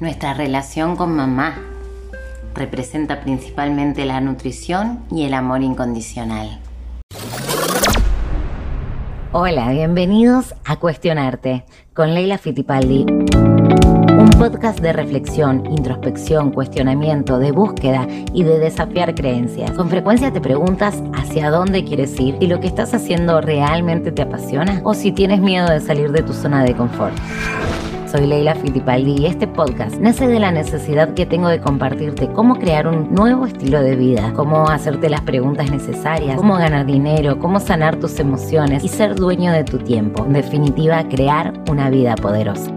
Nuestra relación con mamá representa principalmente la nutrición y el amor incondicional. Hola, bienvenidos a Cuestionarte con Leila Fittipaldi. Un podcast de reflexión, introspección, cuestionamiento, de búsqueda y de desafiar creencias. Con frecuencia te preguntas hacia dónde quieres ir y lo que estás haciendo realmente te apasiona o si tienes miedo de salir de tu zona de confort. Soy Leila Fittipaldi y este podcast nace de la necesidad que tengo de compartirte cómo crear un nuevo estilo de vida, cómo hacerte las preguntas necesarias, cómo ganar dinero, cómo sanar tus emociones y ser dueño de tu tiempo. En definitiva, crear una vida poderosa.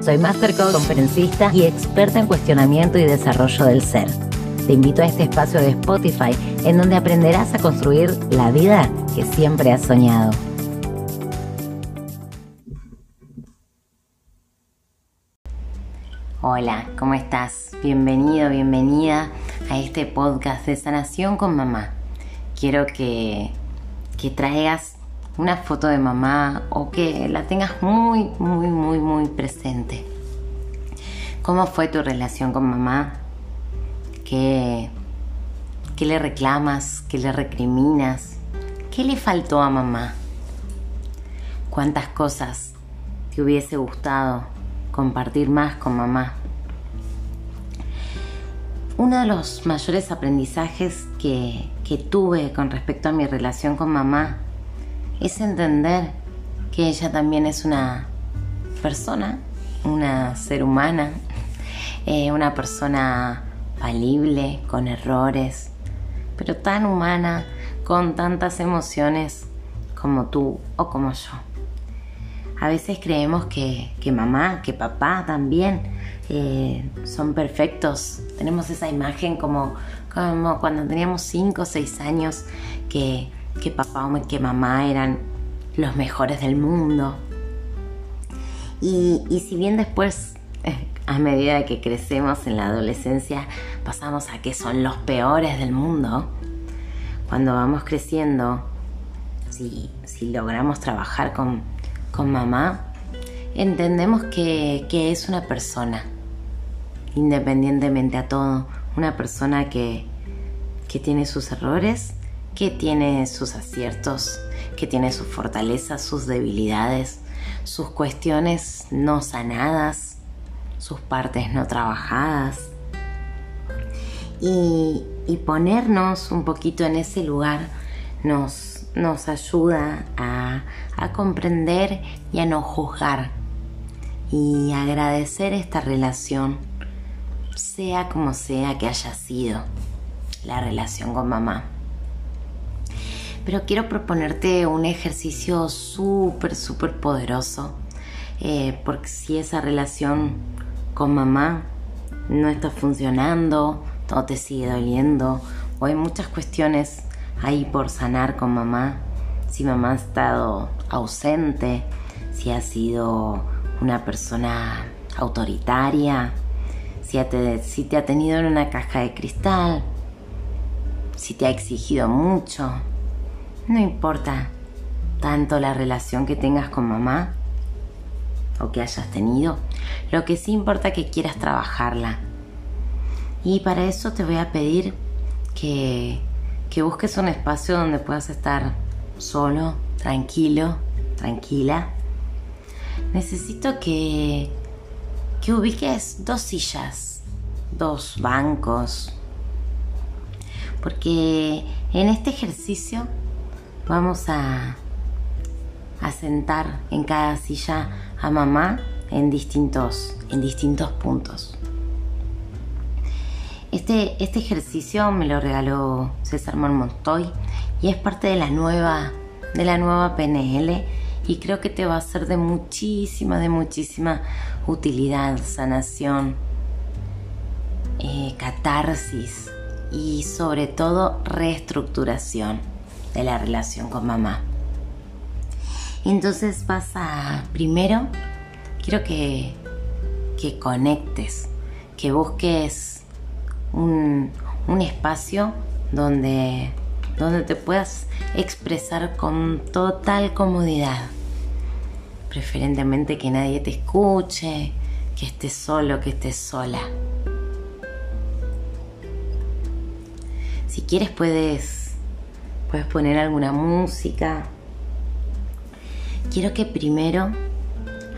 Soy Master Coach, conferencista y experta en cuestionamiento y desarrollo del ser. Te invito a este espacio de Spotify en donde aprenderás a construir la vida que siempre has soñado. Hola, ¿cómo estás? Bienvenido, bienvenida a este podcast de sanación con mamá. Quiero que, que traigas una foto de mamá o que la tengas muy, muy, muy, muy presente. ¿Cómo fue tu relación con mamá? ¿Qué, qué le reclamas? ¿Qué le recriminas? ¿Qué le faltó a mamá? ¿Cuántas cosas te hubiese gustado compartir más con mamá. Uno de los mayores aprendizajes que, tuve con respecto a mi relación con mamá es entender que ella también es una persona, una ser humana, eh, una persona falible, con errores, pero tan humana, con tantas emociones como tú o como yo. A veces creemos que, mamá, que papá también eh, son perfectos. Tenemos esa imagen como, como cuando teníamos 5 o 6 años que, que papá o que mamá eran los mejores del mundo. Y, y si bien después, a medida que crecemos en la adolescencia, pasamos a que son los peores del mundo, cuando vamos creciendo, si, si logramos trabajar con con mamá, entendemos que, es una persona, independientemente a todo, una persona que, que tiene sus errores, que tiene sus aciertos, que tiene sus fortalezas, sus debilidades, sus cuestiones no sanadas, sus partes no trabajadas. Y, y ponernos un poquito en ese lugar nos, nos ayuda a, comprender y a no juzgar y agradecer esta relación, sea como sea que haya sido la relación con mamá. Pero quiero proponerte un ejercicio súper, súper poderoso, eh, porque si esa relación con mamá no está funcionando, todo te sigue doliendo, o hay muchas cuestiones ahí por sanar con mamá, si mamá ha estado ausente, si ha sido una persona autoritaria, si, te, te ha tenido en una caja de cristal, si te ha exigido mucho. No importa tanto la relación que tengas con mamá o que hayas tenido, lo que sí importa es que quieras trabajarla. Y para eso te voy a pedir que que busques un espacio donde puedas estar solo, tranquilo, tranquila. Necesito que, que ubiques dos sillas, dos bancos, porque en este ejercicio vamos a, a sentar en cada silla a mamá en distintos, en distintos puntos. Este, este, ejercicio me lo regaló César Montoy y es parte de la nueva, de la nueva PNL y creo que te va a ser de muchísima, de muchísima utilidad, sanación, eh, catarsis y sobre todo reestructuración de la relación con mamá. Entonces vas a, primero, quiero que, que conectes, que busques un, espacio donde, donde te puedas expresar con total comodidad. Preferentemente que nadie te escuche, que estés solo, que estés sola. Si quieres puedes, puedes poner alguna música. Quiero que primero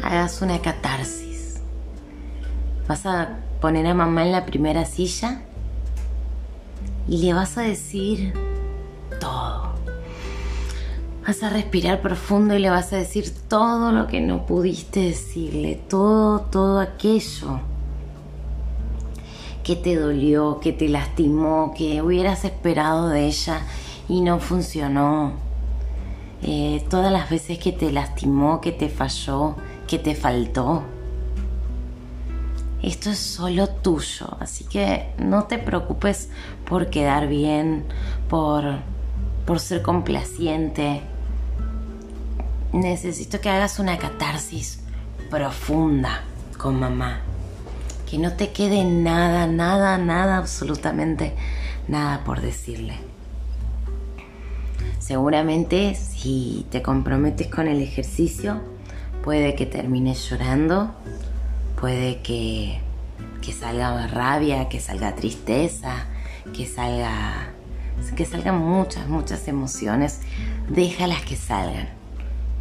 hagas una catarsis. Vas a poner a mamá en la primera silla y le vas a decir todo. Vas a respirar profundo y le vas a decir todo lo que no pudiste decirle, todo, todo aquello que te dolió, que te lastimó, que hubieras esperado de ella y no funcionó. Eh, todas las veces que te lastimó, que te falló, que te faltó. Esto es solo tuyo, así que no te preocupes por quedar bien, por, por ser complaciente. Necesito que hagas una catarsis profunda con mamá que no te quede nada, nada, nada, absolutamente nada por decirle. Seguramente si te comprometes con el ejercicio, puede que termines llorando, puede que, que salga rabia, que salga tristeza, que salga que salgan muchas, muchas emociones. Déjalas que salgan.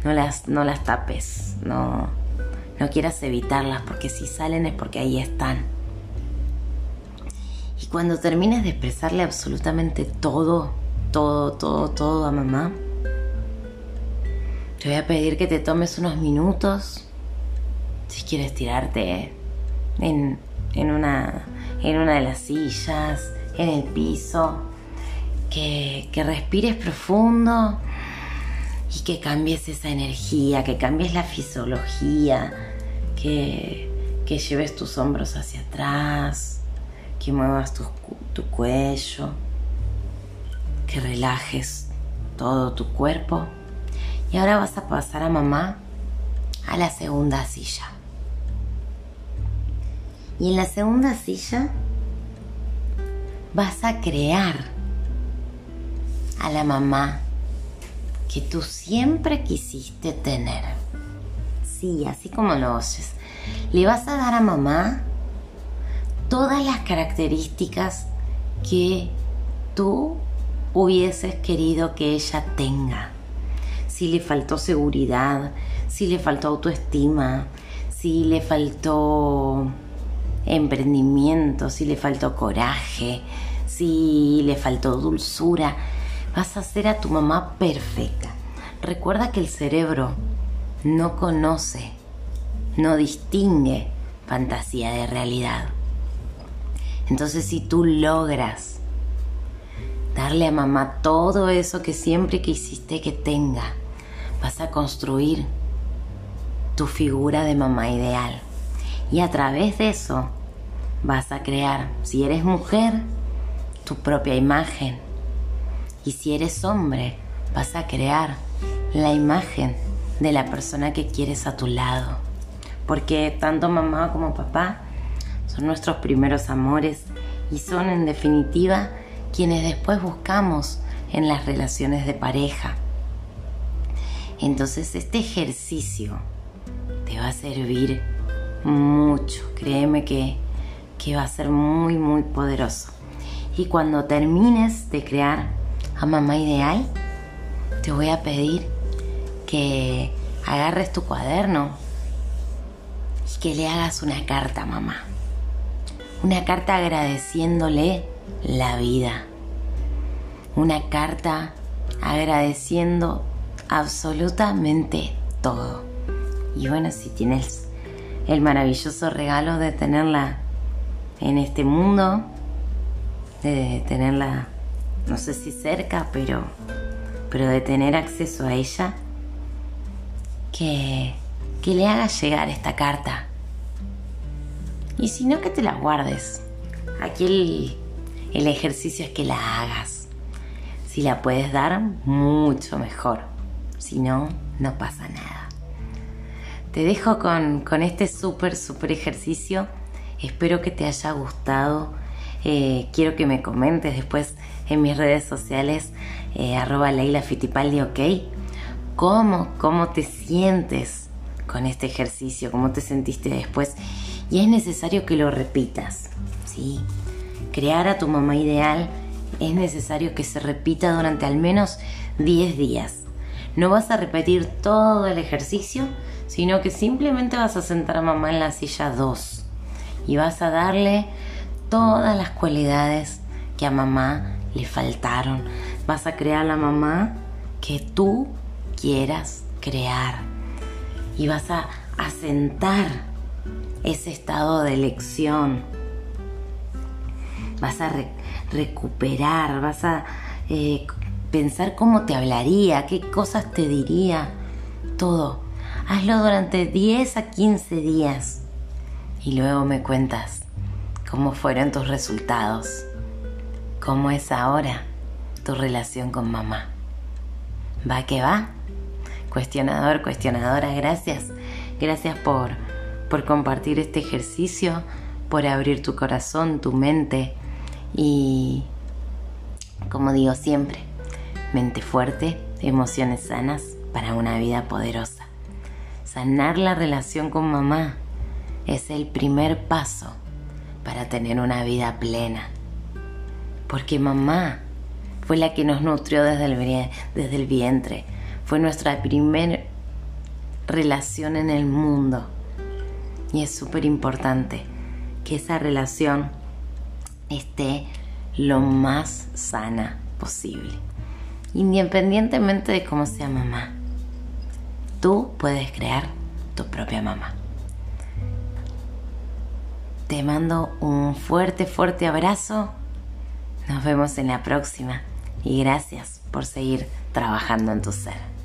No las, no las tapes. No, no quieras evitarlas porque si salen es porque ahí están. Y cuando termines de expresarle absolutamente todo, todo, todo, todo a mamá, te voy a pedir que te tomes unos minutos, si quieres tirarte en, en, una, en una de las sillas, en el piso, que, que respires profundo y que cambies esa energía, que cambies la fisiología, que, que lleves tus hombros hacia atrás, que muevas tu, tu cuello, que relajes todo tu cuerpo. Y ahora vas a pasar a mamá a la segunda silla. Y en la segunda silla vas a crear a la mamá que tú siempre quisiste tener. Sí, así como lo oyes. Le vas a dar a mamá todas las características que tú hubieses querido que ella tenga. Si le faltó seguridad, si le faltó autoestima, si le faltó emprendimiento, si le faltó coraje, si le faltó dulzura vas a hacer a tu mamá perfecta. Recuerda que el cerebro no conoce, no distingue fantasía de realidad. Entonces si tú logras darle a mamá todo eso que siempre quisiste que tenga, vas a construir tu figura de mamá ideal. Y a través de eso vas a crear, si eres mujer, tu propia imagen y si eres hombre, vas a crear la imagen de la persona que quieres a tu lado. Porque tanto mamá como papá son nuestros primeros amores y son en definitiva quienes después buscamos en las relaciones de pareja. Entonces este ejercicio te va a servir mucho, créeme que, que va a ser muy muy poderoso. Y cuando termines de crear a mamá ideal, te voy a pedir que agarres tu cuaderno y que le hagas una carta a mamá. Una carta agradeciéndole la vida. Una carta agradeciendo absolutamente todo. Y bueno, si tienes el maravilloso regalo de tenerla en este mundo, de tenerla no sé si cerca, pero, pero de tener acceso a ella, que, que le hagas llegar esta carta. Y si no, que te la guardes. Aquí el, el ejercicio es que la hagas. Si la puedes dar, mucho mejor. Si no, no pasa nada. Te dejo con, con este súper, súper ejercicio. Espero que te haya gustado. Eh, quiero que me comentes después en mis redes sociales, eh, arroba Leila Fitipaldi, ok. ¿Cómo, ¿Cómo te sientes con este ejercicio? ¿Cómo te sentiste después? y es necesario que lo repitas. ¿sí? Crear a tu mamá ideal es necesario que se repita durante al menos 10 días. No vas a repetir todo el ejercicio, sino que simplemente vas a sentar a mamá en la silla 2 y vas a darle todas las cualidades que a mamá le faltaron. Vas a crear la mamá que tú quieras crear y vas a asentar ese estado de elección. Vas a recuperar, vas a eh, pensar cómo te hablaría, qué cosas te diría, todo. Hazlo durante 10 a 15 días y luego me cuentas cómo fueron tus resultados, cómo es ahora tu relación con mamá. ¿Va que va? Cuestionador, cuestionadora, gracias. Gracias por, por compartir este ejercicio, por abrir tu corazón, tu mente y, como digo siempre, mente fuerte, emociones sanas para una vida poderosa. Sanar la relación con mamá es el primer paso para tener una vida plena. Porque mamá fue la que nos nutrió desde el, desde el vientre. Fue nuestra primera relación en el mundo. Y es súper importante que esa relación esté lo más sana posible. Independientemente de cómo sea mamá. Tú puedes crear tu propia mamá. Te mando un fuerte, fuerte abrazo. Nos vemos en la próxima y gracias por seguir trabajando en tu ser.